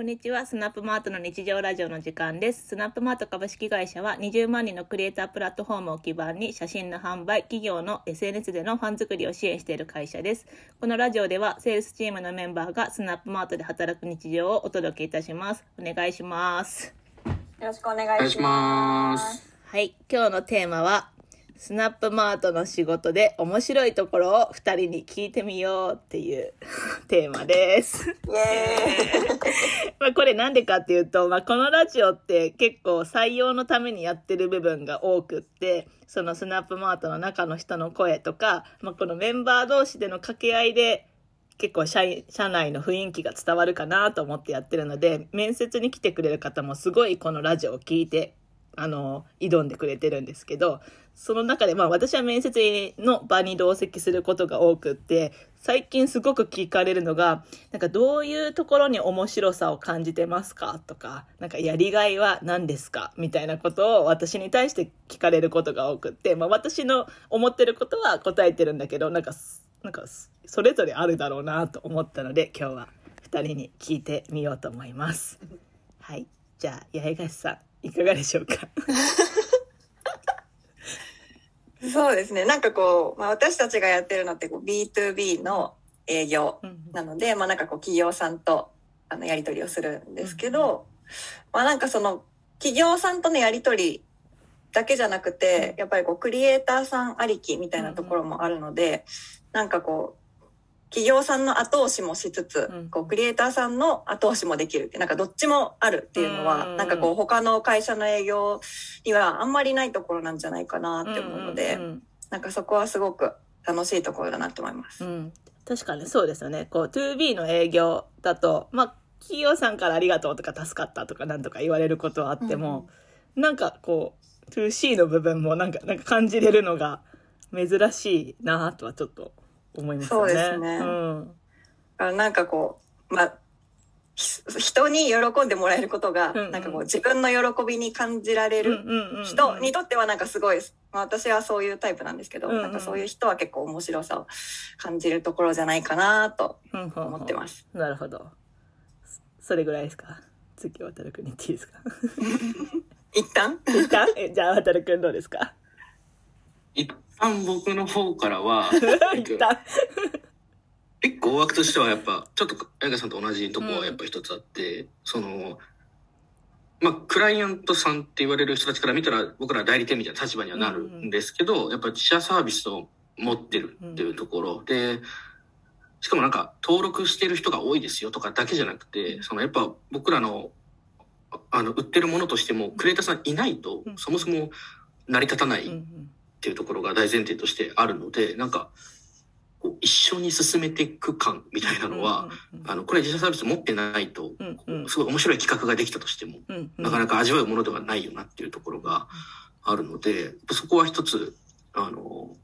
こんにちは。スナップマートの日常ラジオの時間です。スナップマート株式会社は20万人のクリエイタープラットフォームを基盤に写真の販売、企業の SNS でのファン作りを支援している会社です。このラジオではセールスチームのメンバーがスナップマートで働く日常をお届けいたします。お願いします。よろしくお願いしいしま。ますす。はい。今日のテーマは、スナップマートの仕事で面白いところを二人に聞いてみようっていう テーマです。まあこれなんでかっていうと、まあ、このラジオって結構採用のためにやってる部分が多くってそのスナップマートの中の人の声とか、まあ、このメンバー同士での掛け合いで結構社員社内の雰囲気が伝わるかなと思ってやってるので面接に来てくれる方もすごいこのラジオを聞いてあの挑んでくれてるんですけどその中でまあ私は面接の場に同席することが多くって最近すごく聞かれるのがなんかどういうところに面白さを感じてますかとかなんかやりがいは何ですか？みたいなことを私に対して聞かれることが多くって、まあ、私の思ってることは答えてるんだけどなんかなんかそれぞれあるだろうなと思ったので今日は2人に聞いてみようと思います。はい。じゃあ八重樫さん。いかがでしょうか？そうですね。なんかこう、まあ、私たちがやってるのってこう B2B の営業うんなので、まあなんかこう企業さんとあのやり取りをするんですけど、まあなんかその企業さんとのやり取りだけじゃなくて、やっぱりこうクリエイターさんありきみたいなところもあるので、なんかこう、企業さんの後押しもしつつ、うん。こうクリエイターさんの後押しもできるってなんかどっちもあるっていうのは、うん。なんかこう他の会社の営業にはあんまりないところなんじゃないかなって思うので、うんうんなんかそこはすごく楽しいところだなって思います。うん、確かにそうですよね。こう、2B の営業だと、まあ、企業さんからありがとうとか助かったとかなんとか言われることはあっても、なんかこう、2C の部分もなんか、なんか感じれるのが珍しいなとはちょっと思いますよね。そうですね。うん。なんかこう、まあ、ひ人に喜んでもらえることが、うんうん。なんかこう自分の喜びに感じられる人にとってはなんかすごい、まあ、私はそういうタイプなんですけど、うんうん。なんかそういう人は結構面白さを感じるところじゃないかなとうん思ってます。なるほど。そそれぐらいですか？次、渡るくんに言っていいですか？一旦？一旦？えじゃあ、渡るくんどうですか？一旦僕の方からは。結構大枠としてはやっぱ、ちょっと彩香さんと同じとこはやっぱ一つあって、その、まあ、クライアントさんって言われる人たちから見たら、僕ら代理店みたいな立場にはなるんですけど、やっぱ自社サービスを持ってるっていうところで、しかもなんか登録してる人が多いですよとかだけじゃなくて、そのやっぱ僕らの、ああの、売ってるものとしても、クリエイターさんいないとうん、そもそも成り立たないうんうっんていうところが大前提としてあるので、なんか、こう一緒に進めていく感みたいなのは、あの、これ自社サービス持ってないと、うんうん。すごい面白い企画ができたとしても、うんうん。なかなか味わうものではないよなっていうところがあるので、そこは一つ、あの、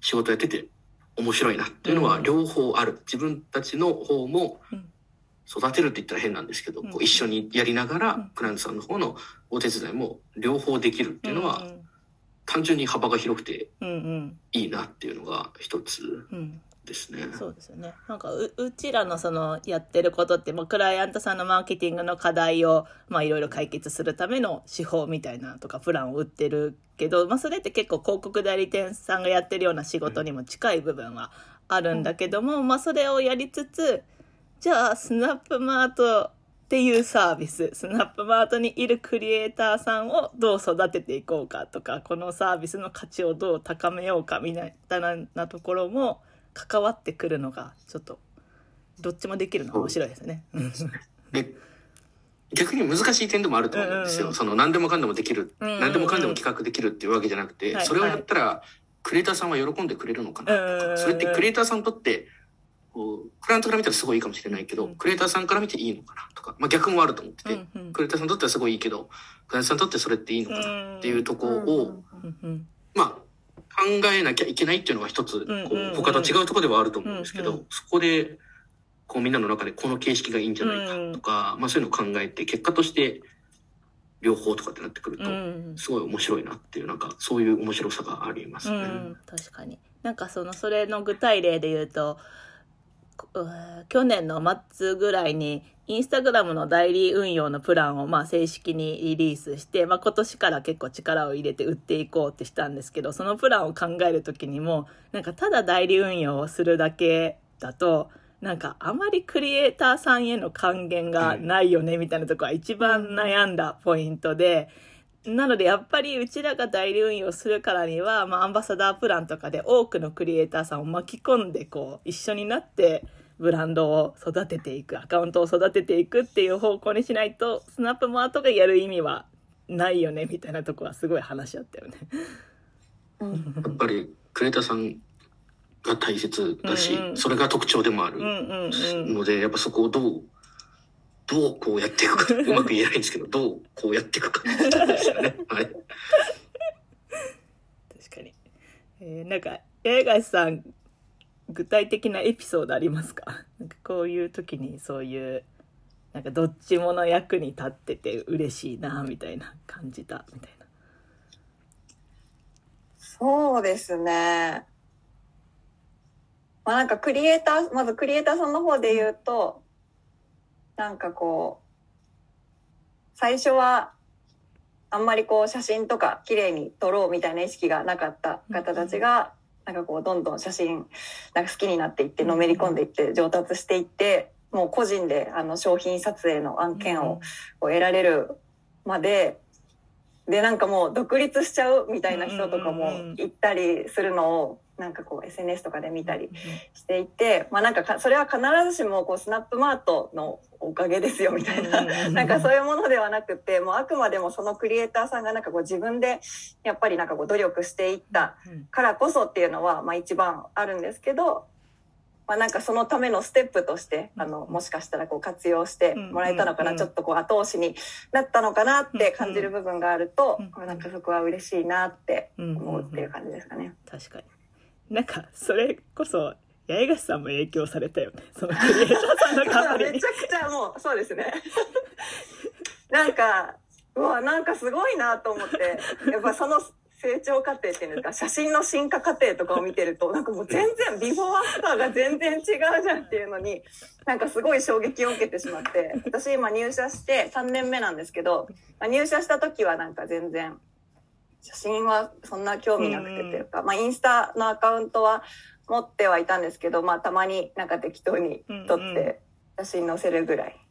仕事やってて面白いなっていうのはうん。両方ある。自分たちの方もうん。育てるって言ったら変なんですけど、うん。こう一緒にやりながうん。ら、クライアントさんの方のお手伝いも両方できるっていうのは、うん単純に幅が広くてうんうんいいなっていうのが一つうんですね。そうですよね。なんかう、うちらのそのやってることって、まあ、クライアントさんのマーケティングの課題を、まあ、いろいろ解決するための手法みたいなとか、プランを売ってるけど、まあ、それって結構広告代理店さんがやってるような仕事にも近い部分はあるんだけども、まあ、それをやりつつ、じゃあ、スナップマートっていうサービス、スナップマートにいるクリエイターさんをどう育てていこうかとか、このサービスの価値をどう高めようかみたいなところも関わってくるのが、ちょっと、どっちもできるのが面白いですね。逆に難しい点でもあると思うんですよ。うんうん。その何でもかんでもできる、うんうんうん。何でもかんでも企画できるっていうわけじゃなくて、はいそれをやったら、クリエイターさんは喜んでくれるのかなとか、それってクリエイターさんにとって、クライアントから見たらすごいいいかもしれないけど、うん。クリエイターさんから見ていいのかなとか、まあ逆もあると思ってて、うんうん。クリエイターさんにとってはすごいいいけど、クライアントさんにとってそれっていいのかなっていうところを、うんうん。まあ、考えなきゃいけないっていうのが一つ、こうんうんうん。う他と違うところではあると思うんですけど、うんうそこで、こうみんなの中でこの形式がいいんじゃないかとか、まあそういうのを考えて、結果として両方とかってなってくると、うん。すごい面白いなっていう、なんかそういう面白さがありますね。うん、確かに。なんかそのそれの具体例で言うと去年の末ぐらいにインスタグラムの代理運用のプランをまあ正式にリリースして、まあ、今年から結構力を入れて売っていこうってしたんですけどそのプランを考える時にもなんかただ代理運用をするだけだとなんかあまりクリエイターさんへの還元がないよねみたいなとこは一番悩んだポイントで。なのでやっぱりうちらが代理運用するからには、まあ、アンバサダープランとかで多くのクリエイターさんを巻き込んでこう一緒になってブランドを育てていくアカウントを育てていくっていう方向にしないとスナップマートがやる意味はないよねみたいなとこはすごい話し合ったよね。うんやっぱりクリエイターさんが大切だし、うんうんそれが特徴でもあるうんうんうんので、やっぱそこをどう、どうこうやっていくか、うまく言えないんですけど、どうこうやっていくかってことですよね。はい。確かに。えーなんか八重樫さん具体的なエピソードありますか？なんかこういう時にそういうなんかどっちもの役に立ってて嬉しいなみたいな感じたみたいな。そうですね。まあなんかクリエイター、まずクリエイターさんの方で言うと、なんかこう、最初はあんまりこう写真とか綺麗に撮ろうみたいな意識がなかった方たちが、なんかこうどんどん写真なんか好きになっていってのめり込んでいって上達していって、もう個人であの商品撮影の案件をこう得られるまで、で、なんかもう独立しちゃうみたいな人とかも行ったりするのを、なんかこう SNS とかで見たりしていて、まあなんかかそれは必ずしもこうスナップマートのおかげですよみたいな、なんかそういうものではなくて、もうあくまでもそのクリエイターさんがなんかこう自分でやっぱりなんかこう努力していったうんからこそっていうのは、まあ一番あるんですけど、まあなんかそのためのステップとして、あの、もしかしたらこう活用してもらえたのかな、うんちょっとこう後押しになったのかなって感じる部分があるとうん、まあなんかそこは嬉しいなってうん思うっていう感じですかね。確かに。なんかそれこそ八重樫さんも影響されたよね そのクリエイターさんの頑張りにめち。ゃくちゃもう、そうですね。なんか、うわ、なんかすごいなと思って、やっぱその成長過程っていうんですか、写真の進化過程とかを見てると、なんかもう全然、ビフォーアフターが全然違うじゃんっていうのに、なんかすごい衝撃を受けてしまって、私今入社して3年目なんですけど、まあ、入社した時はなんか全然、写真はそんな興味なくてっていうか、まあインスタのアカウントは持ってはいたんですけど、まあたまになんか適当に撮って写真載せるぐらい。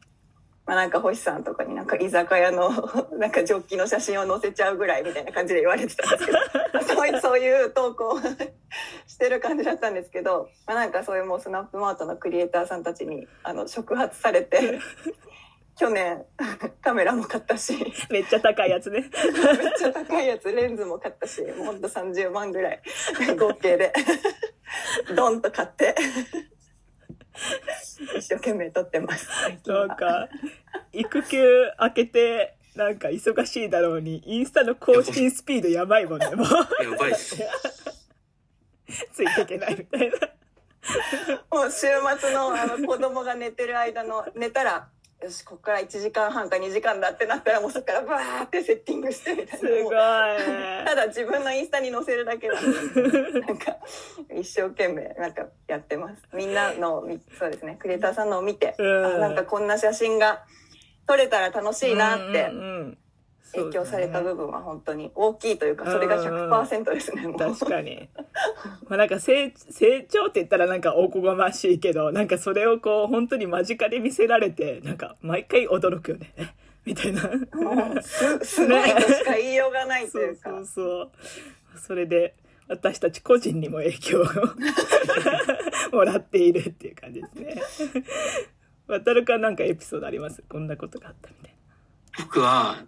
まあなんか星さんとかになんか居酒屋の なんかジョッキの写真を載せちゃうぐらいみたいな感じで言われてたんですけど、そういうそういう投稿を してる感じだったんですけど、まあなんかそういうもうスナップマートのクリエイターさんたちにあの触発されて、去年カメラも買ったし、めっちゃ高いやつね。めっちゃ高いやつ、レンズも買ったし、もうほんと30万ぐらい、合計で、ドンと買って、一生懸命撮ってます。なんか育休明けてなんか忙しいだろうにインスタの更新スピードやばいもんねもうやばいっす。ついていけないみたいな。もう週末のあの子供が寝てる間の、寝たら、よし、ここから1時間半か2時間だってなったら、もうそこからバーってセッティングしてみたいな。すごいただ自分のインスタに載せるだけなんで、なんか、一生懸命、なんかやってます。みんなの、みそうですね、クリエイターさんのを見て、うんあなんかこんな写真が撮れたら楽しいなって影響された部分は本当に大きいというか、それが100%ですね。確かに。まあなんか成成長って言ったらなんかおこがましいけど、なんかそれをこう本当に間近で見せられて、なんか毎回驚くよね。え？みたいな。もうす、すごいとしか言いようがないとそいううか。そうそう。それで私たち個人にも影響を もらっているっていう感じですね。渡るかなんかエピソードあります？こんなことがあったみたい僕は、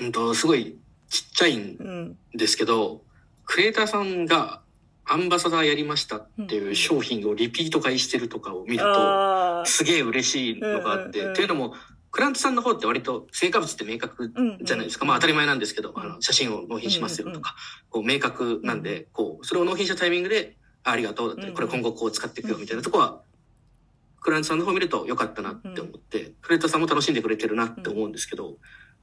うんと、すごいちっちゃいん。ですけど、クリエイターさんがアンバサダーやりましたっていう商品をリピート買いしてるとかを見ると。すげえ嬉しいのがあって、うんうんうん。というのも、クラントさんの方って割と成果物って明確じゃないですか。まあ当たり前なんですけど、あの写真を納品しますよとか、こう明確なんで、こう、それを納品したタイミングで、あありがとうだったり、これ今後こう使っていくよみたいなとこは、クライアントさんの方見ると良かったなって思って、クレーターさんも楽しんでくれてるなって思うんですけど、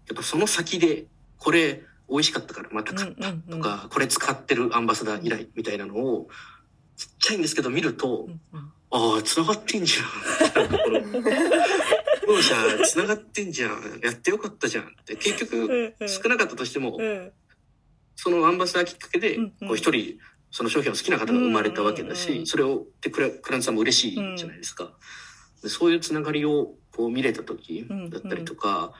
やっぱその先で、これ美味しかったからまた買ったとか、これ使ってるアンバサダー以来みたいなのを、ちっちゃいんですけど見ると、うんうん。ああ、繋がってんじゃん。なんかこのう両者繋がってんじゃん。やってよかったじゃんって。結局、少なかったとしても、うん。そのアンバサダーきっかけで、うんうん。こう一人、その商品を好きな方が生まれたわけだし、うんうん。うんそれを、で、クラクラントさんも嬉しいじゃないですか。でそういうつながりをこう見れた時だったりとか、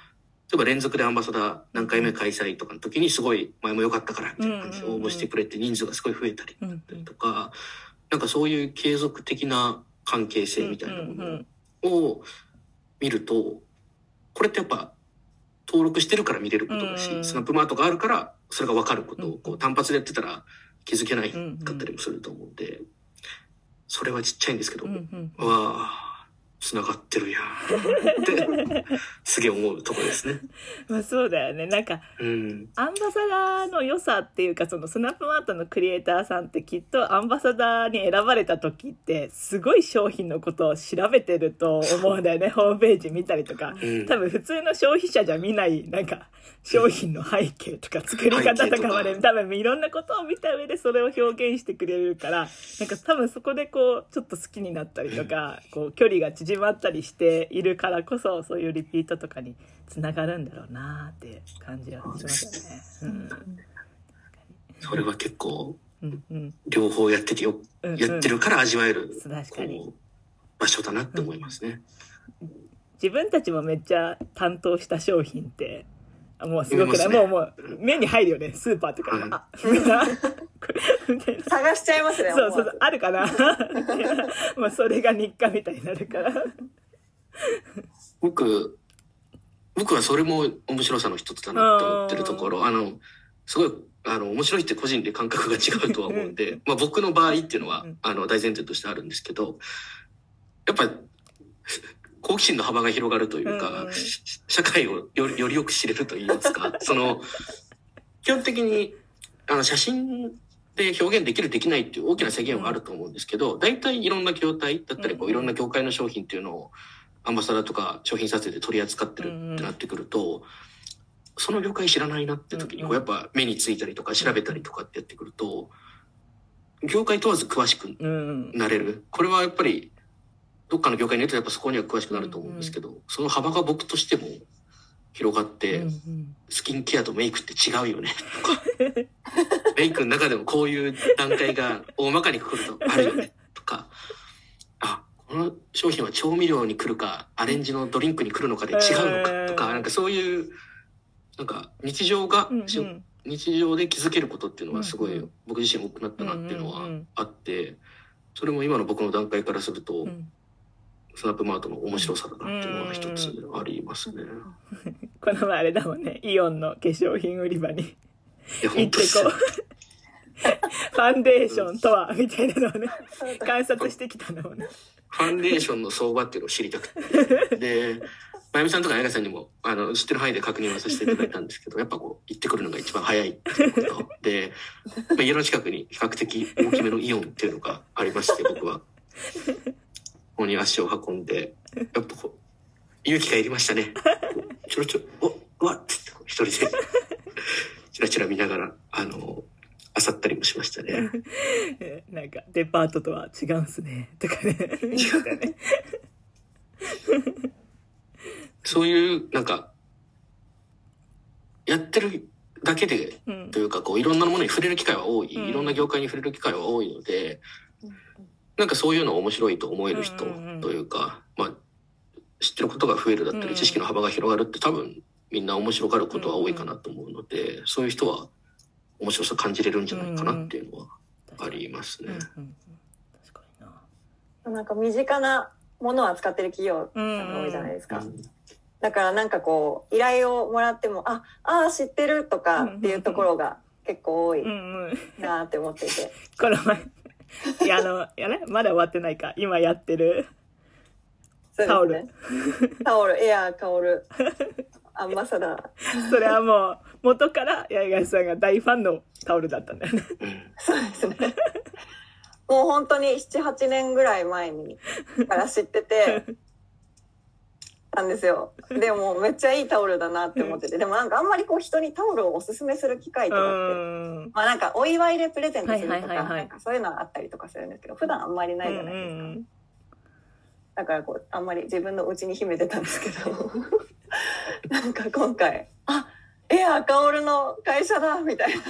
例えば連続でアンバサダー何回目開催とかの時にすごい前も良かったからみたいな感じで応募してくれて人数がすごい増えたりうんとか、なんかそういう継続的な関係性みたいなものを見ると、これってやっぱ登録してるから見れることだし、うんスナップマートがあるからそれが分かることをうんこう単発でやってたら気づけないかったりもすると思うんで、それはちっちゃいんですけど、うんうんわあ、繋がってるやん。って、すげえ思うところですね。まあそうだよね。なんかうん。アンバサダーの良さっていうかそのスナップマートのクリエイターさんってきっとアンバサダーに選ばれた時ってすごい商品のことを調べてると思うんだよね。ホームページ見たりとか。うん。多分普通の消費者じゃ見ないなんか商品の背景とか作り方とかまで多分いろんなことを見た上でそれを表現してくれるからなんか多分そこでこうちょっと好きになったりとかこう距離が縮まったりしているからこそそういうリピートとかにつながるんだろうなって感じはしますよね。それは結構、うんうん。両方やっててよ、うんうん。やってるから味わえる、確かに。場所だなって思いますね。自分たちもめっちゃ担当した商品ってもうすごくない、ね。もうもう目に入るよね。スーパーとか。で、はいあ探しちゃいますね。そうそう思わず。あるかな？まあそれが日課みたいになるから。僕、僕はそれも面白さの一つだなって思ってるところ、あの、すごい、あの、面白いって個人で感覚が違うとは思うんで、まあ僕の場合っていうのはうん、あの、大前提としてあるんですけど、やっぱ、好奇心の幅が広がるというか、うんし社会をよりよりよく知れると言いますか、その、基本的に、あの、写真で表現できるできないっていう大きな制限はあると思うんですけど、大体いろんな業態だったり、こういろんな業界の商品っていうのを、アンバサダーとか商品撮影で取り扱ってるってなってくると、その業界知らないなって時に、うんこうやっぱ目についたりとか調べたりとかってやってくると、業界問わず詳しくうん。なれる。これはやっぱり、どっかの業界にいるとやっぱそこには詳しくなると思うんですけど、その幅が僕としても広がって、うんうん。スキンケアとメイクって違うよね、とか。メイクの中でもこういう段階が大まかにくくるとあるよね、とか。あ、この商品は調味料に来るか、アレンジのドリンクに来るのかで違うのか、とか、なんかそういう、なんか日常が、うんうん。し日常で気づけることっていうのはすごいうん。うん僕自身多くなったなっていうのはうんうんうん。あって、それも今の僕の段階からすると、うんスナップマートの面白さだなっていうのが一つありますね。この前あれだもんねイオンの化粧品売り場に行ってこうファンデーションとはみたいなのをね観察してきたのをねファンデーションの相場っていうのを知りたくて。で、まゆみさんとかあやかさんにも、あの、知ってる範囲で確認はさせていただいたんですけど、やっぱこう、行ってくるのが一番早いっていうこと。で、まあ、家の近くに比較的大きめのイオンっていうのがありまして、僕は。ここに足を運んで、やっぱこう、勇気がいりましたね。ちょろちょろ、お、うわっつって一人で、チラチラ見ながら、あの、漁ったりもしましたね。えなんかデパートとは違うんすね。とかね。ね。そういう、なんか、やってるだけで、うん。というか、こう、いろんなものに触れる機会は多い、うん。いろんな業界に触れる機会は多いので、なんかそういうの面白いと思える人うんうんうん。というか、まあ、知ってることが増えるだったうん。り、知識の幅が広がるって多分、みんな面白がることは多いかなと思うので、そういう人は面白さ感じれるんじゃないかなっていうのはありますね。な。なんか身近なものを扱ってる企業さんが多いじゃないですか。うん。だからなんかこう依頼をもらってもああー知ってるとかっていうところが結構多いなって思っていて、この前いやあのやねまだ終わってないか。今やってる。ね。タオル。タオルエアー香るアンバサダーそれはもう元から八重樫さんが大ファンのタオルだったんだよね。うんそうですね。もう本当に78年ぐらい前にから知っててたんですよ。でもめっちゃいいタオルだなって思ってて。でもなんかあんまりこう人にタオルをおすすめする機会とうかってん。まあなんかお祝いでプレゼントするとかなんかそういうのはあったりとかするんですけど普段あんまりないじゃないですか。うんうんだからこうあんまり自分のうちに秘めてたんですけど。なんか今回あえ赤オルの会社だみたいな。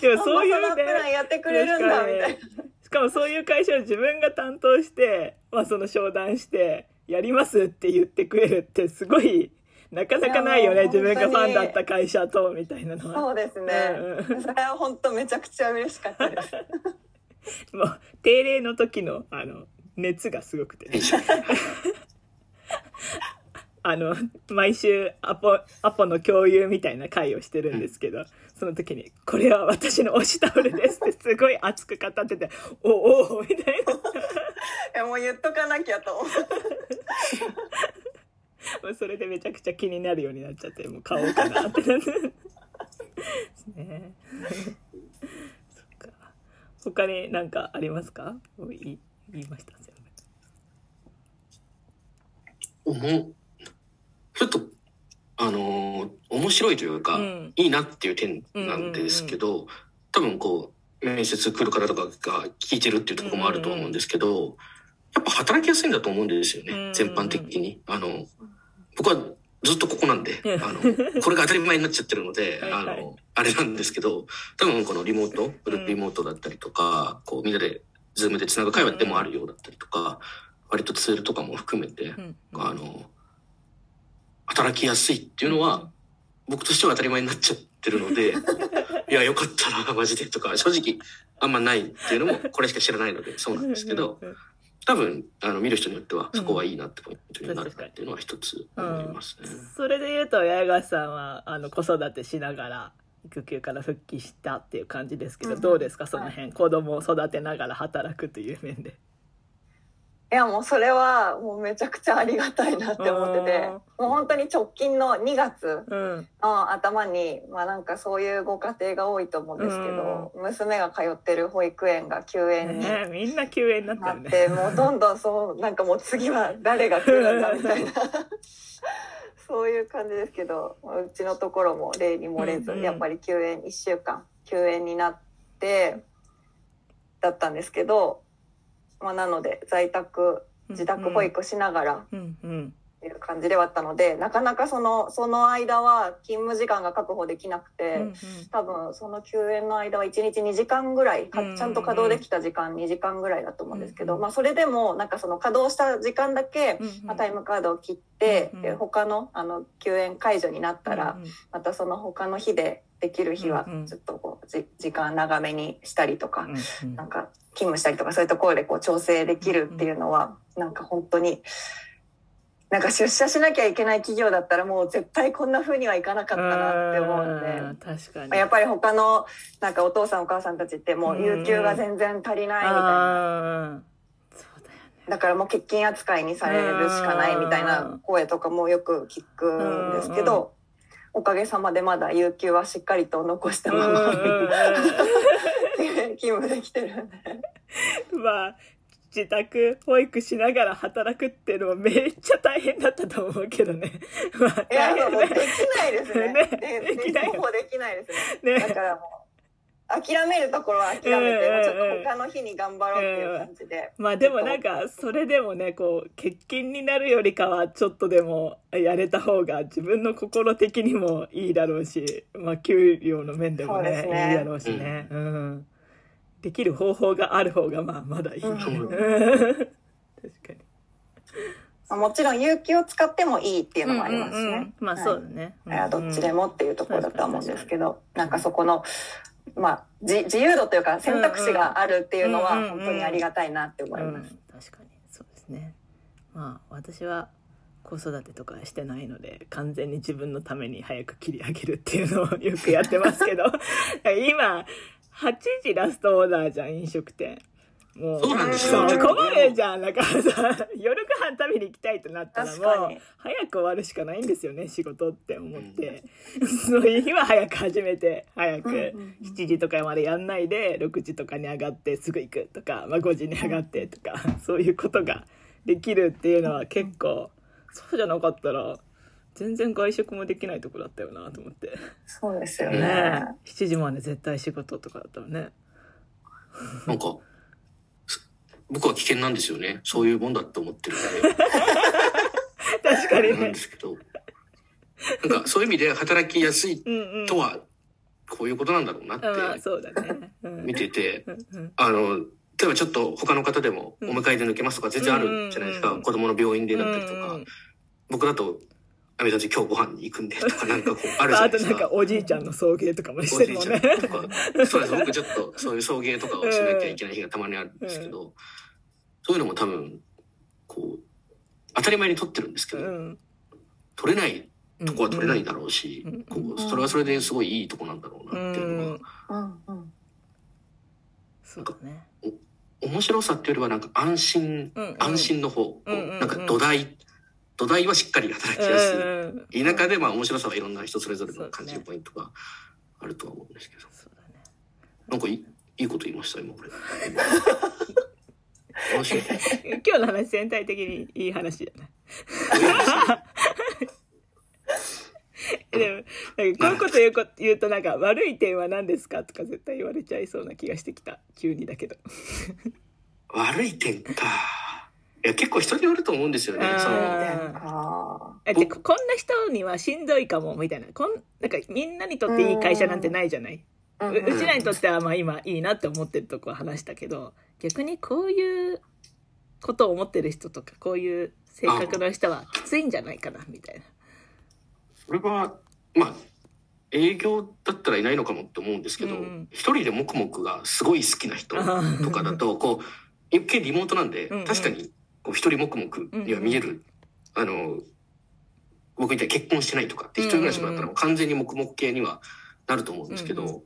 でもそういうアンバサダープランねやってくれるんだみたいな。しかもそういう会社を自分が担当して、まあ、その商談してやりますって言ってくれるってすごいなかなかないよね自分がファンだった会社とみたいなのはそうですね。うんうんそれは本当めちゃくちゃ嬉しかったです。もう定例の時のあの熱がすごくてね あの毎週アポアポの共有みたいな会をしてるんですけど、その時に「これは私の推しタオルです」ってすごい熱く語ってて「おおお」みたいな。いやもう言っとかなきゃと思って。ま あそれでめちゃくちゃ気になるようになっちゃってもう買おうかなってなって。で すねそっか。他に何かありますか？もう言い言いました全部。思うちょっとあのー面白いというか、うん。いいなっていう点なんですけど、多分こう面接来る方とかが聞いてるっていうところもあると思うんですけど、やっぱ働きやすいんだと思うんですよね、うん全般的に。あの僕はずっとここなんで、うんあのこれが当たり前になっちゃってるので、はいはい。あのあれなんですけど多分このリモートうんグループリモートだったりとか、こうみんなで Zoom でつなぐ会話でもあるようだったりとか、割とツールとかも含めて、うんあの働きやすいっていうのは、僕としては当たり前になっちゃってるので、いや、よかったな、マジでとか、正直あんまないっていうのも、これしか知らないので、そうなんですけど、うんうん多分、あの、見る人によっては、そこはいいなってポイントになるなっていうのは一つ思いますね。それで言うと八重樫さんはあの子育てしながら育休から復帰したっていう感じですけど、うん。どうですか？その辺、子供を育てながら働くという面で。いやもうそれはもうめちゃくちゃありがたいなって思ってて。うん。もう本当に直近の2月うん。の頭にまあなんかそういうご家庭が多いと思うんですけど、娘が通ってる保育園が休園にね、みんな休園にな。ってもうどんどんそうなんかもう次は誰が来るんだみたいな。そういう感じですけどうちのところも例に漏れず、うんうんやっぱり休園1週間休園になってだったんですけど、まあ、なので在宅自宅保育しながらうんうん。っていう感じではあったのでなかなかそのその間は勤務時間が確保できなくて。うん多分その休園の間は1日2時間ぐらいちゃんと稼働できた時間2時間ぐらいだと思うんですけど、うんまあ、それでもなんかその稼働した時間だけ、うんまあ、タイムカードを切って、うん。で他のあの休園解除になったら、うんうん。またその他の日でできる日はうんうん。ちょっとこうじ時間長めにしたりとか、うんうん。なんか勤務したりとかそういうところでこう調整できるっていうのは、なんか本当に。なんか出社しなきゃいけない企業だったらもう絶対こんな風にはいかなかったなって思うんで。うん確かに。まあやっぱり他のなんかお父さんお母さんたちってもう有給が全然足りないみたいな、だからもう欠勤扱いにされるしかないみたいな声とかもよく聞くんですけど、おかげさまでまだ有給はしっかりと残したまま 勤務できてるんで。う んまあ自宅保育しながら働くっていうのはめっちゃ大変だったと思うけどね。まあいや大変もうできないですね。ね。でできない。よほぼできないですね。だね。からもう諦めるところは諦めて、うんうんうん。ちょっと他の日に頑張ろうっていう感じで、まあでもなんかそれでもねこう欠勤になるよりかはちょっとでもやれた方が自分の心的にもいいだろうし、まあ給料の面でもねね。いいだろうしね、うん。できる方法がある方がまあまだいい。うんうん 確かに。まあもちろん有給を使ってもいいっていうのもありますしね。うんうんうんまあはいそうだね。いやどっちでも。もっていうところだとは思うんですけど、なんかそこの、まあ、じ自由度というか選択肢があるっていうのは本当にありがたいなって思いうんます。確かにそうですね。まあ私は子育てとかしてないので完全に自分のために早く切り上げるっていうのをよくやってますけど 今8時ラストオーダーじゃん飲食店。もうそうなんですよ。困るじゃん。だからさ 夜ご飯食べに行きたいとなったらもう早く終わるしかないんですよね仕事って思って、そういう日は早く始めて早くうんうんうん。7時とかまでやんないで6時とかに上がってすぐ行くとか、まあ、5時に上がってとかそういうことができるっていうのは結構そうじゃなかったら全然外食もできないとこだったよなと思ってそうですよねね。7時まで絶対仕事とかだったらねなんか、す僕は危険なんですよね。そういうもんだと思ってるんで。確かにねなんで。すけど。なんかそういう意味で働きやすい。とは、こういうことなんだろうなって見てて、あの、例えばちょっと他の方でもお迎えで抜けますとか全然あるじゃないですか。うんうんうん子供の病院でだったりとか。うん僕だと、あめたち今日ご飯に行くんでとかなんかこうあるじゃなあいですか。となんかおじいちゃんの送迎とかもしおじいちゃんてるもんね。とか、そうです。僕ちょっとそういう送迎とかをしなきゃいけない日がたまにあるんですけど、そういうのも多分、こう、当たり前に取ってるんですけど、うん。取れないとこは取れないだろうし、うんこうそれはそれですごいいいとこなんだろうなっていうのは、うんうんそうだね。面白さっていうよりはなんか安心、うんうん安心の方、うんうんうんなんか土台、土台はしっかり働きやすい。うん田舎でまあ面白さはいろんな人それぞれの感じるポイントがあるとは思うんですけど。なんかいいいいこと言いました、今俺。面白い。今日の話全体的にいい話じゃない？でも、こういうこと言うこ言うとなんか悪い点は何ですかとか絶対言われちゃいそうな気がしてきた。急にだけど。悪い点か。いや、結構人によると思うんですよね。そのあああじゃあこんな人にはしんどいかもみたいな。こんなんかみんなにとっていい会社なんてないじゃない？ーううちらにとってはまあ今いいなって思ってるとこは話したけど逆にこういうことを思ってる人とかこういう性格の人はきついんじゃないかなみたいな。それは、まあ、営業だったらいないのかもって思うんですけど、うんうん一人で黙々がすごい好きな人とかだと、こう、一見リモートなんで、うんうん確かに、こう、一人黙々には見える、あの、僕みたいに結婚してないとかって一人暮らしとかだったらうん完全に黙々系にはなると思うんですけど、うんう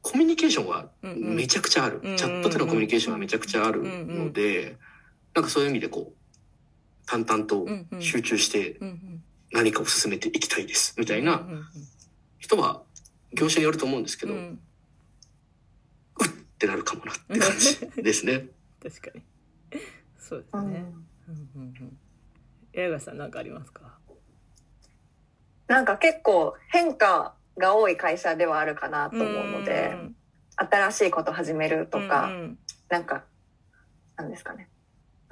コミュニケーションはうんうん。めちゃくちゃある。うんうんチャットでのコミュニケーションはめちゃくちゃあるので、なんかそういう意味でこう、淡々とうんうん。集中してうんうん。何かを進めていきたいです、みたいうんな人は業種によると思うんですけど、ううんってなるかもなって感じですね。確かにそうですうんね。うんうんうん。さんなんかありますか？なんか結構変化が多い会社ではあるかなと思うので、新しいこと始めるとか、うんうんなんか、なんですかね。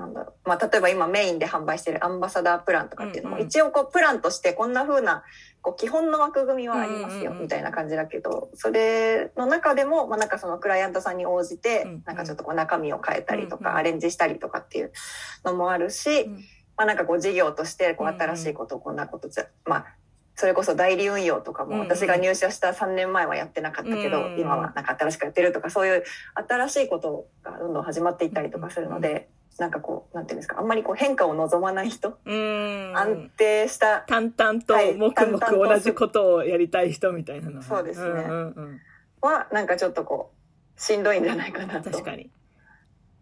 なんだろう。まあ、例えば今メインで販売してるアンバサダープランとかっていうのも、一応こう、プランとしてこんな風な、こう、基本の枠組みはありますよ、みたいな感じだけど、それの中でも、まあ、なんかそのクライアントさんに応じてなんかちょっとこう、中身を変えたりとか、アレンジしたりとかっていうのもあるし、うん。まあ、なんかこう、事業として、こう、新しいことをこんなことじゃ、まあ、それこそ代理運用とかも私が入社した3年前はやってなかったけど、今はなんか新しくやってるとかそういう新しいことがどんどん始まっていったりとかするので、なんかこうなんていうんですかあんまりこう変化を望まない人、うん。安定した淡々とはい黙々同じことをやりたい人みたいなのそうですねんうんうんはなんかちょっとこうしんどいんじゃないかなと。確かに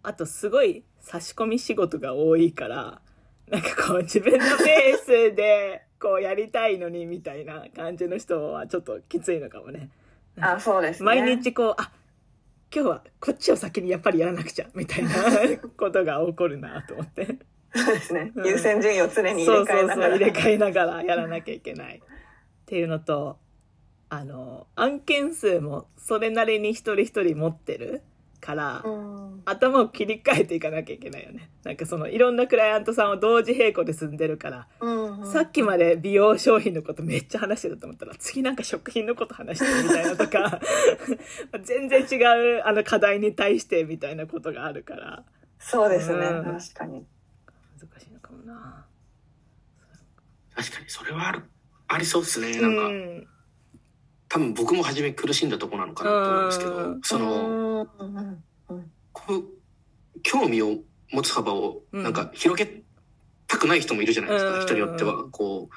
あとすごい差し込み仕事が多いからなんかこう自分のペースでこうやりたいのにみたいな感じの人はちょっときついのかもねあそうですね。毎日こうあ今日はこっちを先にやっぱりやらなくちゃみたいな ことが起こるなと思って。そうですね、うん。優先順位を常に入そうそうれ替えながら。そう入れ替えながらやらなきゃいけない。っていうのとあの案件数もそれなりに一人一人持ってるから、うん。頭を切り替えていかなきゃいけないよね。なんかそのいろんなクライアントさんを同時並行で進んでるから、うんうん。さっきまで美容商品のことめっちゃ話してたと思ったら次なんか食品のこと話してるみたいなとか 全然違うあの課題に対してみたいなことがあるから。そうですね、うん。確かに。難しいのかもな。確かにそれはある、ありそうですね。なんか、うん多分僕も初め苦しんだとこなのかなと思うんですけどうん、その、興味を持つ幅をなんか広げたくない人もいるじゃないですか、うん。人によっては。こう、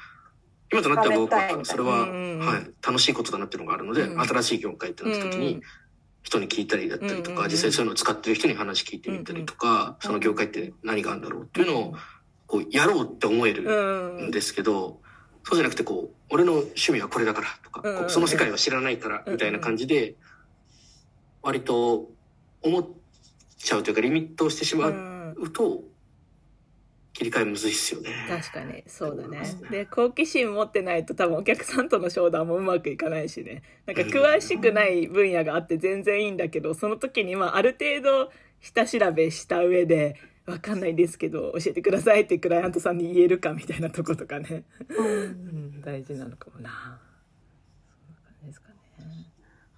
今となっては僕はそれは、うんはい、楽しいことだなっていうのがあるので、うん新しい業界ってなった時にうん、人に聞いたりだったりとか、うん実際そういうのを使ってる人に話聞いてみたりとか、その業界って何があるんだろうっていうのを、こう、やろうって思えるうんんですけど、そうじゃなくてこう、俺の趣味はこれだからとか、うんこうその世界は知らないからみたいな感じで、割と思っちゃうというかリミットをしてしまうと、切り替えむずいっすよね。確かに。そうだね。うんで好奇心持ってないと多分お客さんとの商談もうまくいかないしね。なんか詳しくない分野があって全然いいんだけどその時にまあある程度下調べした上で、わかんないですけど、教えてくださいってクライアントさんに言えるかみたいなとことかね。うん、大事なのかもな。そんな感じですかね。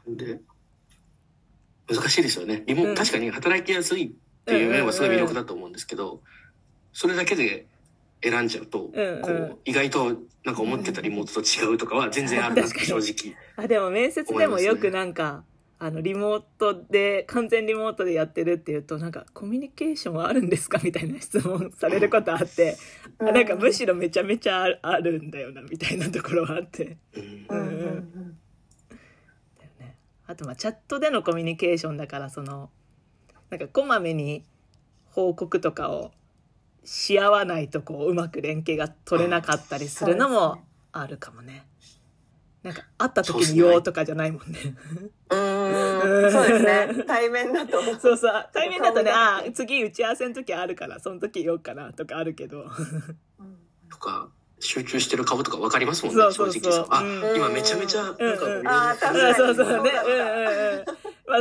で、難しいですよね。リモ、うん確かに働きやすいっていう面はすごい魅力だと思うんですけど、それだけで選んじゃうと、うんうんこう、意外となんか思ってたリモートと違うとかは全然あるなって正直。あ、でも面接でもよくなんか、あの、リモートで、完全リモートでやってるっていうと、なんか、コミュニケーションはあるんですか？みたいな質問されることあって、あなんかむしろめちゃめちゃあるあるんだよな、みたいなところはあって。うん。うん。うん。だよね。あと、まあ、チャットでのコミュニケーションだから、その、なんか、こまめに報告とかをし合わないと、こう、うまく連携が取れなかったりするのもあるかもね。なんか、会った時に言おうとかじゃないもんね。うん。うんそうですね。対面だと。そうそう。対面だとね、ああ、次打ち合わせの時あるから、その時言おうかなとかあるけど。とか、集中してる顔とか分かりますもんね、そうそうそう正直あ、うん今めちゃめちゃ、なんか、うんうん俺のあー確かにうんそうそうね。うんうんうん。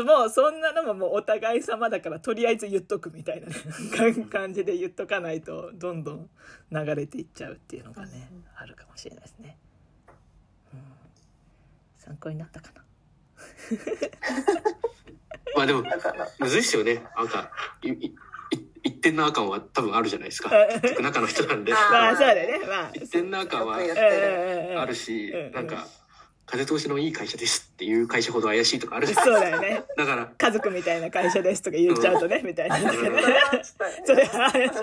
まあもうそんなのももうお互い様だから、とりあえず言っとくみたいなね、感じで言っとかないと、どんどん流れていっちゃうっていうのがね、あるかもしれないですね。うん参考になったかな？まあでも、むずいっすよね。なんか、いいい一点の赤は多分あるじゃないですか。中の人なんで。まあそうだよね。まあ。一点の赤はあるしうんうん、なんか、風通しのいい会社ですっていう会社ほど怪しいとかあるじゃん。そうだよね。だから、家族みたいな会社ですとか言っちゃうとね、みたいな。それは怪 しい。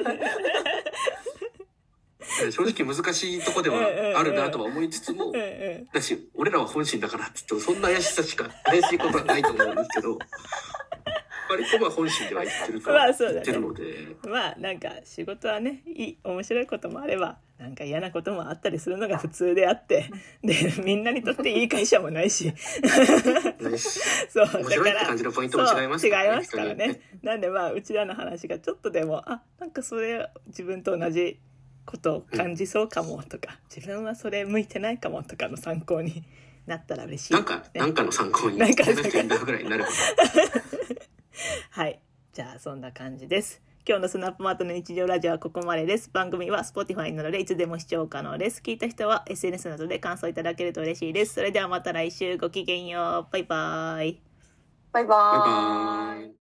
正直難しいとこではあるなとは思いつつも だし、俺らは本心だからって言っても、そんな怪しさしか、怪しいことはないと思うんですけど、割とまあ本心では言ってるから、まあそうだね。言ってるので、まあなんか仕事はねいい面白いこともあればなんか嫌なこともあったりするのが普通であって でみんなにとっていい会社もないし。そう面白いって感じのポイントも違いますからね違いますからね。なんでまあうちらの話がちょっとでもあなんかそれ自分と同じことを感じそうかもとか、自分はそれ向いてないかもとかの参考になったら嬉しい、なんか、なんかの参考に、なんかな人いるぐらいになる はい。じゃあ、そんな感じです。今日のスナップマートの日常ラジオはここまでです。番組は Spotify などでいつでも視聴可能です。聞いた人は SNS などで感想いただけると嬉しいです。それではまた来週ごきげんよう。バイバイ。バイババイーイ。バーイ。